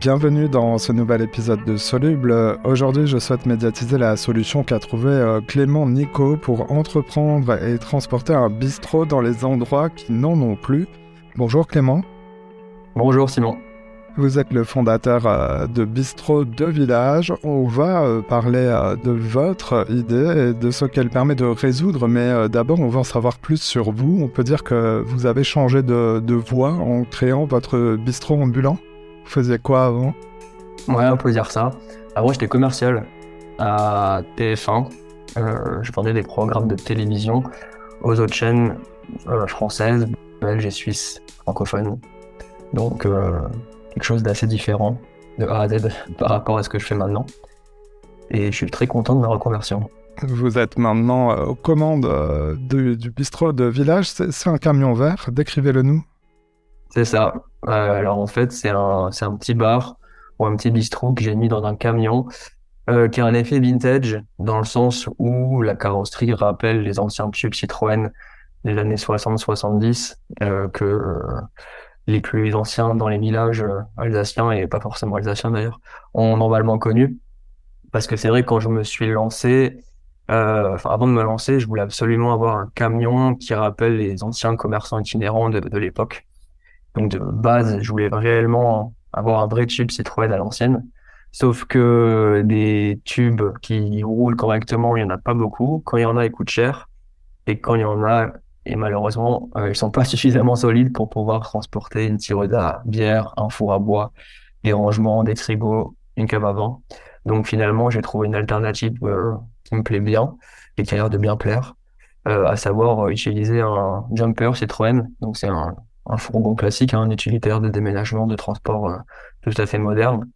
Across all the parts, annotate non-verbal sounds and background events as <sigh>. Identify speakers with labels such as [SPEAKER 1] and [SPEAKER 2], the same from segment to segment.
[SPEAKER 1] bienvenue dans ce nouvel épisode de Soluble. Aujourd'hui, je souhaite médiatiser la solution qu'a trouvée euh, Clément Nico pour entreprendre et transporter un bistrot dans les endroits qui n'en ont plus. Bonjour Clément.
[SPEAKER 2] Bonjour Simon.
[SPEAKER 1] Vous êtes le fondateur euh, de Bistrot de Village. On va euh, parler de votre idée et de ce qu'elle permet de résoudre, mais d'abord on va en savoir plus sur vous. On peut dire que vous avez changé de, de voie en créant votre bistrot ambulant. Faisiez quoi avant?
[SPEAKER 2] Ouais, on peut dire ça. Avant, j'étais commercial à TF1. Euh, je vendais des programmes de télévision aux autres chaînes euh, françaises, belges et suisses, francophones. Donc, euh, quelque chose d'assez différent de A à Z <laughs> par rapport à ce que je fais maintenant. Et je suis très content de ma reconversion.
[SPEAKER 1] Vous êtes maintenant aux commandes du, du bistrot de village. C'est un camion vert. Décrivez-le nous.
[SPEAKER 2] C'est ça. Euh, alors en fait, c'est un, c'est un petit bar ou un petit bistrot que j'ai mis dans un camion euh, qui a un effet vintage dans le sens où la carrosserie rappelle les anciens tubes Citroën des années 60-70 euh, que euh, les plus anciens dans les villages euh, alsaciens et pas forcément alsaciens d'ailleurs ont normalement connu. Parce que c'est vrai quand je me suis lancé, euh, enfin avant de me lancer, je voulais absolument avoir un camion qui rappelle les anciens commerçants itinérants de, de l'époque. Donc de base, je voulais réellement avoir un vrai tube Citroën à l'ancienne. Sauf que des tubes qui roulent correctement, il y en a pas beaucoup. Quand il y en a, ils coûtent cher. Et quand il y en a, et malheureusement, euh, ils sont pas <laughs> suffisamment solides pour pouvoir transporter une tireuse à bière, un four à bois, des rangements, des frigos, une cave à vent. Donc finalement, j'ai trouvé une alternative euh, qui me plaît bien et qui a l'air de bien plaire, euh, à savoir utiliser un jumper Citroën. Donc c'est un un fourgon classique, hein, un utilitaire de déménagement, de transport euh, tout à fait moderne,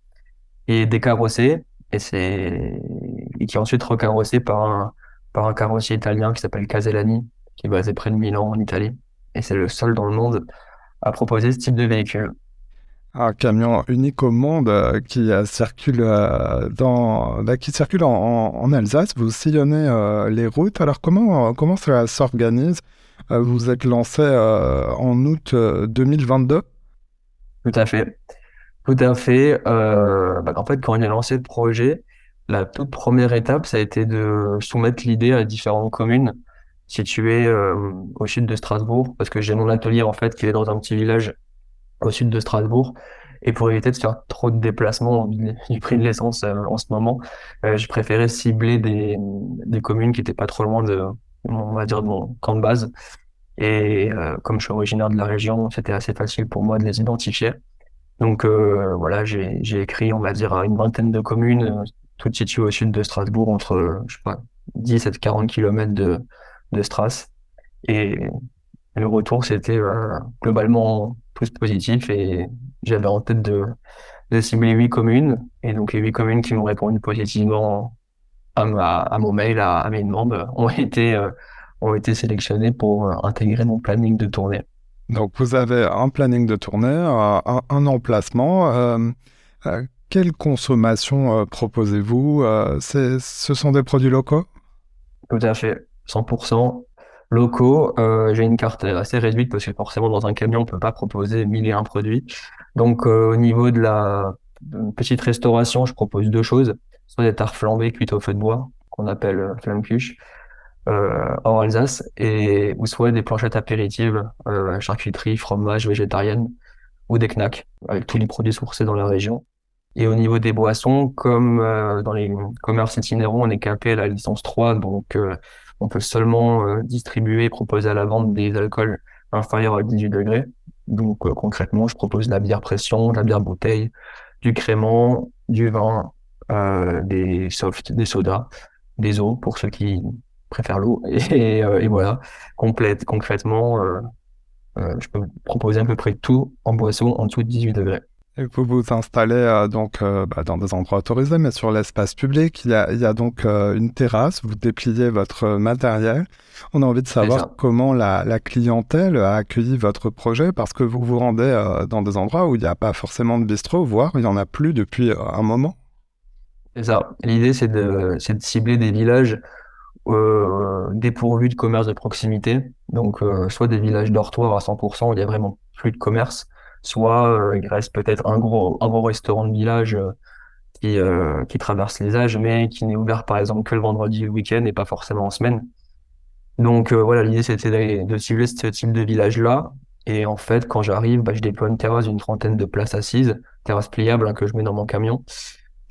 [SPEAKER 2] et décarrossé, et c'est et qui est ensuite recarrossé par un par un carrossier italien qui s'appelle Casellani, qui est basé près de Milan en Italie, et c'est le seul dans le monde à proposer ce type de véhicule.
[SPEAKER 1] Un camion unique au monde euh, qui euh, circule dans bah, qui circule en, en, Alsace. Vous sillonnez les routes. Alors comment comment cela s'organise vous êtes lancé euh, en août 2022 euh,
[SPEAKER 2] Tout à fait. Tout à fait. Bah, en fait, quand on a lancé le projet, la toute première étape, ça a été de soumettre l'idée à différentes communes situées au sud de Strasbourg, parce que j'ai mon atelier en fait qui est dans un petit village au sud de Strasbourg. Et pour éviter de faire trop de déplacements du prix de l'essence en ce moment, j'ai préféré cibler des, communes qui étaient pas trop loin de, on va dire, de mon camp de base. Et euh, comme je suis originaire de la région, c'était assez facile pour moi de les identifier. Donc euh, voilà, j'ai écrit, on va dire, à une vingtaine de communes, euh, toutes situées au sud de Strasbourg, entre, je sais pas, 10 et 40 kilomètres de, de Stras. Et le retour, c'était globalement plus positif et j'avais en tête de, de cibler huit communes. Et donc les huit communes qui m'ont répondu positivement à, à, mon mail, à, à, mes demandes, ont été, euh, ont été sélectionnés pour euh, intégrer mon planning de tournée.
[SPEAKER 1] Donc vous avez un planning de tournée, un, un emplacement. Euh, euh, quelle consommation euh, proposez-vous Ce sont des produits locaux?
[SPEAKER 2] Tout à fait, 100% locaux. J'ai une carte assez réduite parce que forcément dans un camion on peut pas proposer mille et un produits. Donc au niveau de la petite restauration, je propose deux choses soit des tartes flambées cuites au feu de bois, qu'on appelle euh, flamme cuche, euh, en Alsace, et ou soit des planchettes apéritives, euh, charcuterie, fromage, végétarienne, ou des knacks, avec tous les produits sourcés dans la région. Et au niveau des boissons, comme euh, dans les commerces itinérants, on est capé à la licence 3, donc euh, on peut seulement euh, distribuer et proposer à la vente des alcools inférieurs à 18 degrés. Donc concrètement, je propose de la bière pression, de la bière bouteille, du crément, du vin, euh, des softs, des sodas, des eaux pour ceux qui préfèrent l'eau. <laughs> Et, euh, et, voilà, complète, concrètement, euh, je peux proposer à peu près tout en boisson en dessous de 18 degrés.
[SPEAKER 1] Et vous vous installez euh, donc euh, bah, dans des endroits autorisés, mais sur l'espace public, il y a, il y a donc euh, une terrasse, vous dépliez votre matériel. On a envie de savoir comment la, la, clientèle a accueilli votre projet, parce que vous vous rendez dans des endroits où il n'y a pas forcément de bistrot, voire il n'y en a plus depuis un moment.
[SPEAKER 2] C'est ça. L'idée, c'est de, de cibler des villages dépourvus de commerce de proximité. Donc, soit des villages dortoirs à 100%, où il y a vraiment plus de commerce, soit il reste peut-être un gros, restaurant de village qui, qui traverse les âges, mais qui n'est ouvert par exemple que le vendredi le week-end et pas forcément en semaine. Donc voilà, l'idée c'était de cibler ce type de village-là. Et en fait, quand j'arrive, bah, je déploie une terrasse d'une trentaine de places assises, terrasse pliable hein, que je mets dans mon camion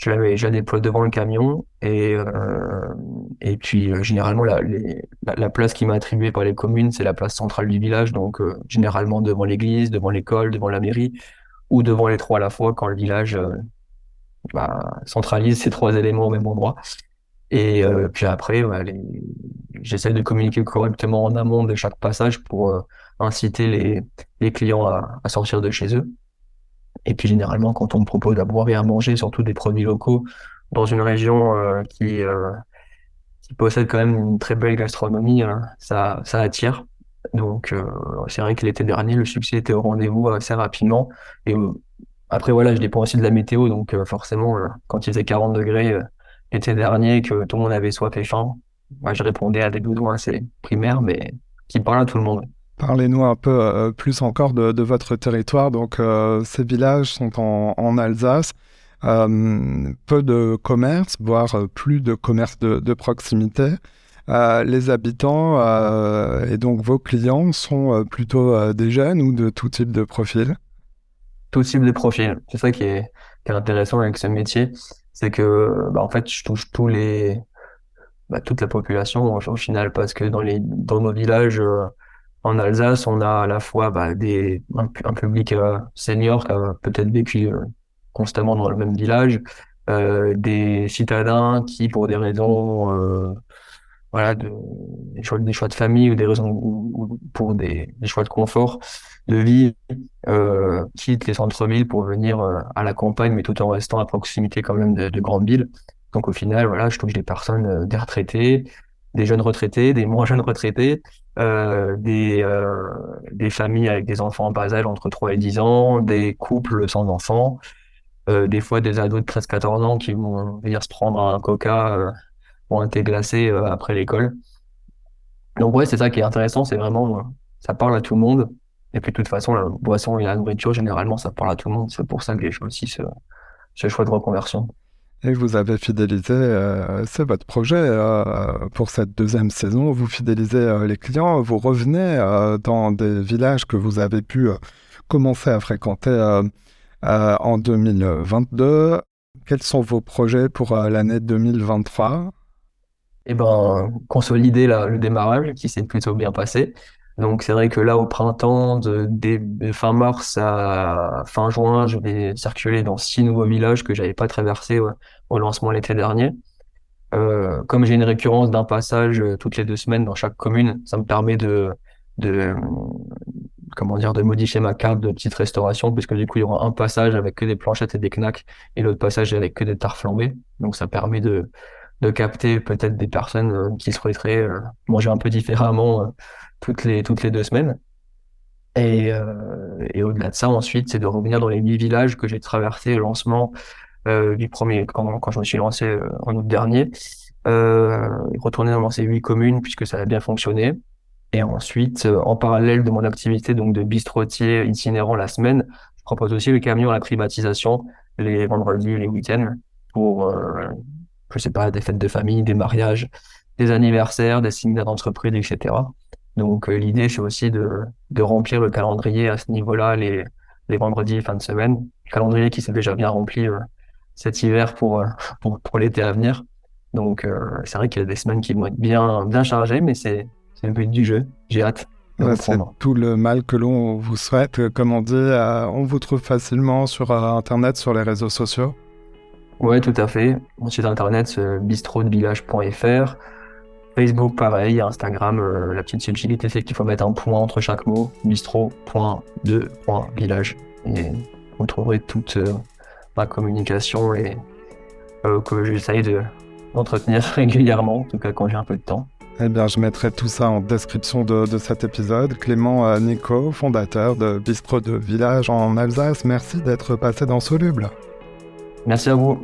[SPEAKER 2] je la, je déploie devant le camion et euh, et puis euh, généralement la, la, place qui m'a attribuée par les communes c'est la place centrale du village. Donc euh, généralement devant l'église devant l'école devant la mairie ou devant les trois à la fois quand le village bah, centralise ces trois éléments au même endroit. Et puis après bah, j'essaie de communiquer correctement en amont de chaque passage pour inciter les, clients à sortir de chez eux et puis généralement, quand on me propose à boire et à manger, surtout des produits locaux, dans une région euh, qui, euh, qui possède quand même une très belle gastronomie, hein, ça, ça attire. Donc euh, c'est vrai que l'été dernier, le succès était au rendez-vous assez rapidement. Et après, voilà, je dépends aussi de la météo. Donc forcément, quand il faisait 40 degrés l'été dernier, que tout le monde avait soif et faim, moi, je répondais à des besoins assez primaires, mais qui parlent à tout le monde.
[SPEAKER 1] Parlez-nous un peu euh, plus encore de, votre territoire. Donc, euh, ces villages sont en, Alsace. Euh, peu de commerce, voire plus de commerce de, proximité. les habitants et donc vos clients sont plutôt des jeunes ou de tout type de profil?
[SPEAKER 2] Tout type de profil. C'est ça qui est, intéressant avec ce métier. C'est que, bah, en fait, je touche tous les, bah, toute la population au, final parce que dans, les, dans nos villages, en Alsace, on a à la fois bah, des, un, public euh, senior qui a peut-être vécu euh, constamment dans le même village, euh, des citadins qui, pour des raisons, voilà, de, des, choix, de famille ou des raisons ou, pour des, des, choix de confort de vie, quittent les centres-villes pour venir à la campagne, mais tout en restant à proximité quand même de, de grandes villes. Donc au final, voilà, je touche des personnes, des retraités, des jeunes retraités, des moins jeunes retraités, euh, des, euh, des familles avec des enfants en bas âge entre 3 et 10 ans, des couples sans enfants, euh, des fois des ados de 13-14 ans qui vont venir se prendre un coca euh, ou un thé glacé euh, après l'école. Donc ouais, c'est ça qui est intéressant, c'est vraiment, ça parle à tout le monde. Et puis de toute façon, la boisson et la nourriture, généralement, ça parle à tout le monde. C'est pour ça que j'ai choisi ce, ce choix de reconversion.
[SPEAKER 1] Et vous avez fidélisé, euh, c'est votre projet euh, pour cette deuxième saison. Vous fidélisez euh, les clients, vous revenez dans des villages que vous avez pu commencer à fréquenter en 2022. Quels sont vos projets pour l'année 2023
[SPEAKER 2] Eh ben, consolider le démarrage qui s'est plutôt bien passé. Donc c'est vrai que là au printemps, de, fin mars à fin juin, je vais circuler dans six nouveaux villages que j'avais pas traversés au lancement l'été dernier. Euh, comme j'ai une récurrence d'un passage euh, toutes les deux semaines dans chaque commune, ça me permet de, de comment dire de modifier ma carte de petite restauration puisque du coup il y aura un passage avec que des planchettes et des knacks et l'autre passage avec que des tartes flambées. Donc ça permet de de capter peut-être des personnes euh, qui souhaiteraient manger un peu différemment toutes les toutes les deux semaines. Et, euh, et au-delà de ça, ensuite, c'est de revenir dans les huit villages que j'ai traversés au lancement euh, du premier quand, quand je me suis lancé euh, en août dernier. Retourner dans ces huit communes puisque ça a bien fonctionné. Et ensuite, en parallèle de mon activité donc de bistrotier itinérant la semaine, je propose aussi le camion à la privatisation les vendredis, les week-ends pour, je sais pas, des fêtes de famille, des mariages, des anniversaires, des séminaires d'entreprise, etc. Donc euh, l'idée c'est aussi de, de remplir le calendrier à ce niveau-là les, les vendredis fin de semaine, calendrier qui s'est déjà bien rempli euh, cet hiver pour, euh, <laughs> pour, pour l'été à venir. Donc c'est vrai qu'il y a des semaines qui vont être bien bien chargées, mais c'est c'est le but du jeu. J'ai hâte.
[SPEAKER 1] c'est tout le mal que l'on vous souhaite. Comme on dit, on vous trouve facilement sur Internet, sur les réseaux sociaux.
[SPEAKER 2] Ouais, tout à fait. Mon site internet, bistrodevillage.fr. Facebook, pareil, Instagram, euh, la petite subtilité, c'est qu'il faut mettre un point entre chaque mot, bistro.2.village. Et vous trouverez toute euh, ma communication et euh, que j'essaye de, d'entretenir <laughs> régulièrement, en tout cas quand j'ai un peu de temps.
[SPEAKER 1] Eh bien, je mettrai tout ça en description de, de cet épisode. Clément Nico, fondateur de Bistro de Village en Alsace, merci d'être passé dans Soluble.
[SPEAKER 2] Merci à vous.